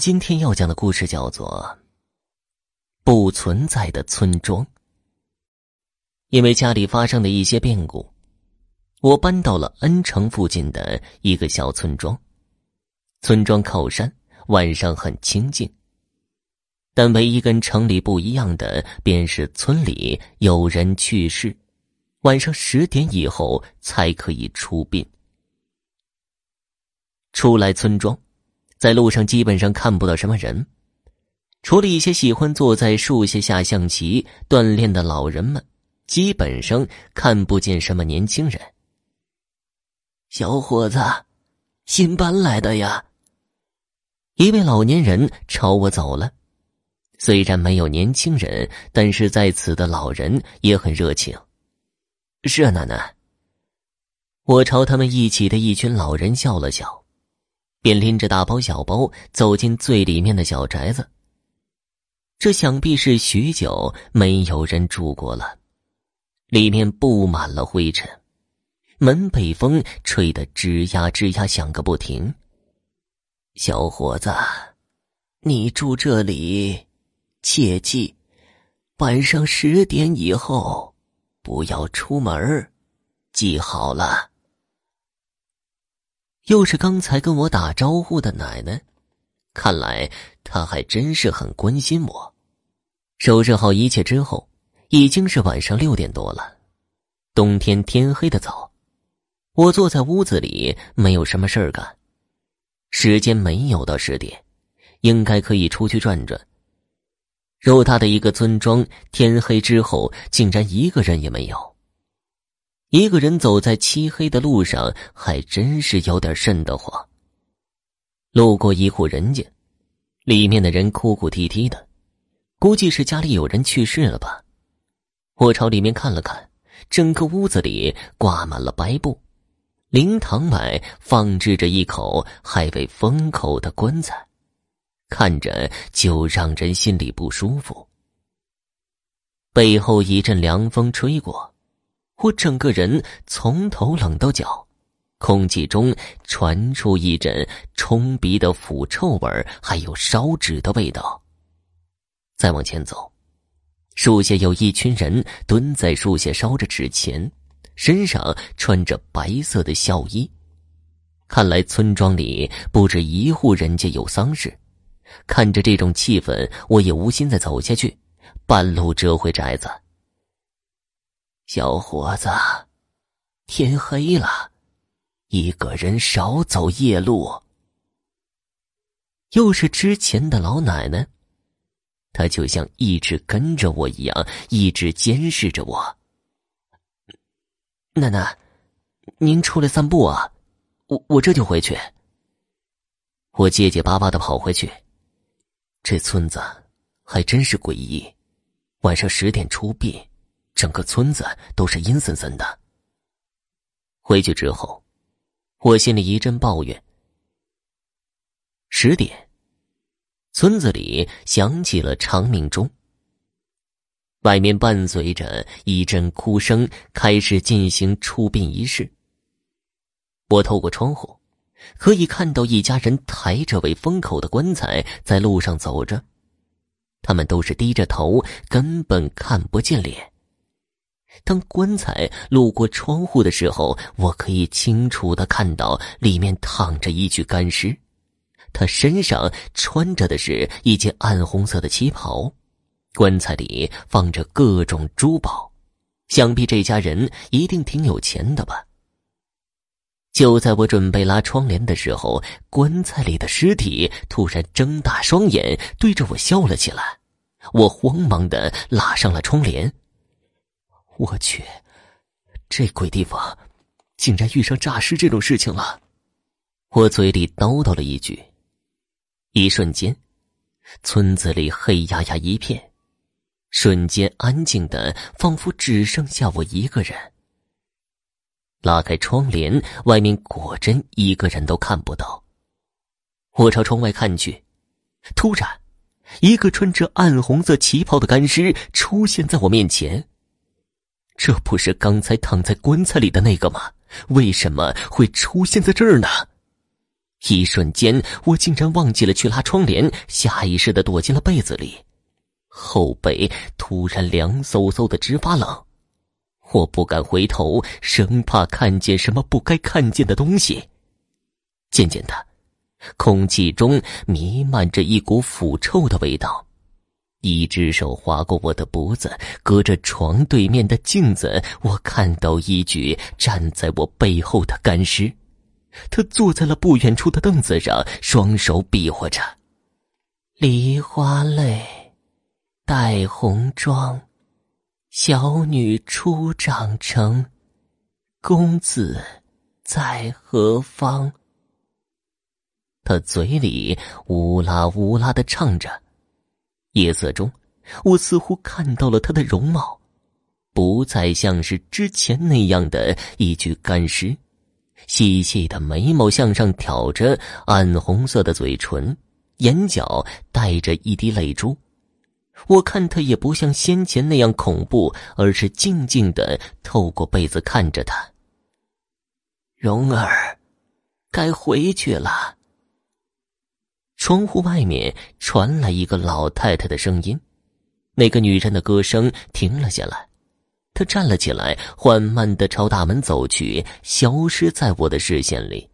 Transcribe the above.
今天要讲的故事叫做《不存在的村庄》。因为家里发生的一些变故，我搬到了恩城附近的一个小村庄。村庄靠山，晚上很清静。但唯一跟城里不一样的，便是村里有人去世，晚上十点以后才可以出殡。出来村庄。在路上基本上看不到什么人，除了一些喜欢坐在树下下象棋锻炼的老人们，基本上看不见什么年轻人。小伙子，新搬来的呀？一位老年人朝我走了，虽然没有年轻人，但是在此的老人也很热情。是啊，奶奶。我朝他们一起的一群老人笑了笑。便拎着大包小包走进最里面的小宅子。这想必是许久没有人住过了，里面布满了灰尘，门被风吹得吱呀吱呀响个不停。小伙子，你住这里，切记，晚上十点以后不要出门，记好了。又是刚才跟我打招呼的奶奶，看来她还真是很关心我。收拾好一切之后，已经是晚上六点多了。冬天天黑的早，我坐在屋子里没有什么事儿干。时间没有到十点，应该可以出去转转。偌大的一个村庄，天黑之后竟然一个人也没有。一个人走在漆黑的路上，还真是有点瘆得慌。路过一户人家，里面的人哭哭啼啼的，估计是家里有人去世了吧。我朝里面看了看，整个屋子里挂满了白布，灵堂外放置着一口还未封口的棺材，看着就让人心里不舒服。背后一阵凉风吹过。我整个人从头冷到脚，空气中传出一阵冲鼻的腐臭味还有烧纸的味道。再往前走，树下有一群人蹲在树下烧着纸钱，身上穿着白色的孝衣。看来村庄里不止一户人家有丧事。看着这种气氛，我也无心再走下去，半路折回宅子。小伙子，天黑了，一个人少走夜路。又是之前的老奶奶，她就像一直跟着我一样，一直监视着我。奶奶，您出来散步啊？我我这就回去。我结结巴巴的跑回去。这村子还真是诡异，晚上十点出殡。整个村子都是阴森森的。回去之后，我心里一阵抱怨。十点，村子里响起了长鸣钟。外面伴随着一阵哭声，开始进行出殡仪式。我透过窗户，可以看到一家人抬着未封口的棺材在路上走着，他们都是低着头，根本看不见脸。当棺材路过窗户的时候，我可以清楚的看到里面躺着一具干尸，他身上穿着的是一件暗红色的旗袍，棺材里放着各种珠宝，想必这家人一定挺有钱的吧。就在我准备拉窗帘的时候，棺材里的尸体突然睁大双眼对着我笑了起来，我慌忙的拉上了窗帘。我去，这鬼地方，竟然遇上诈尸这种事情了！我嘴里叨叨了一句，一瞬间，村子里黑压压一片，瞬间安静的仿佛只剩下我一个人。拉开窗帘，外面果真一个人都看不到。我朝窗外看去，突然，一个穿着暗红色旗袍的干尸出现在我面前。这不是刚才躺在棺材里的那个吗？为什么会出现在这儿呢？一瞬间，我竟然忘记了去拉窗帘，下意识的躲进了被子里，后背突然凉飕飕的，直发冷。我不敢回头，生怕看见什么不该看见的东西。渐渐的，空气中弥漫着一股腐臭的味道。一只手划过我的脖子，隔着床对面的镜子，我看到一具站在我背后的干尸。他坐在了不远处的凳子上，双手比划着：“梨花泪，带红妆，小女初长成，公子在何方？”他嘴里呜啦呜啦的唱着。夜色中，我似乎看到了他的容貌，不再像是之前那样的一具干尸。细细的眉毛向上挑着，暗红色的嘴唇，眼角带着一滴泪珠。我看他也不像先前那样恐怖，而是静静的透过被子看着他。蓉儿，该回去了。窗户外面传来一个老太太的声音，那个女人的歌声停了下来，她站了起来，缓慢的朝大门走去，消失在我的视线里。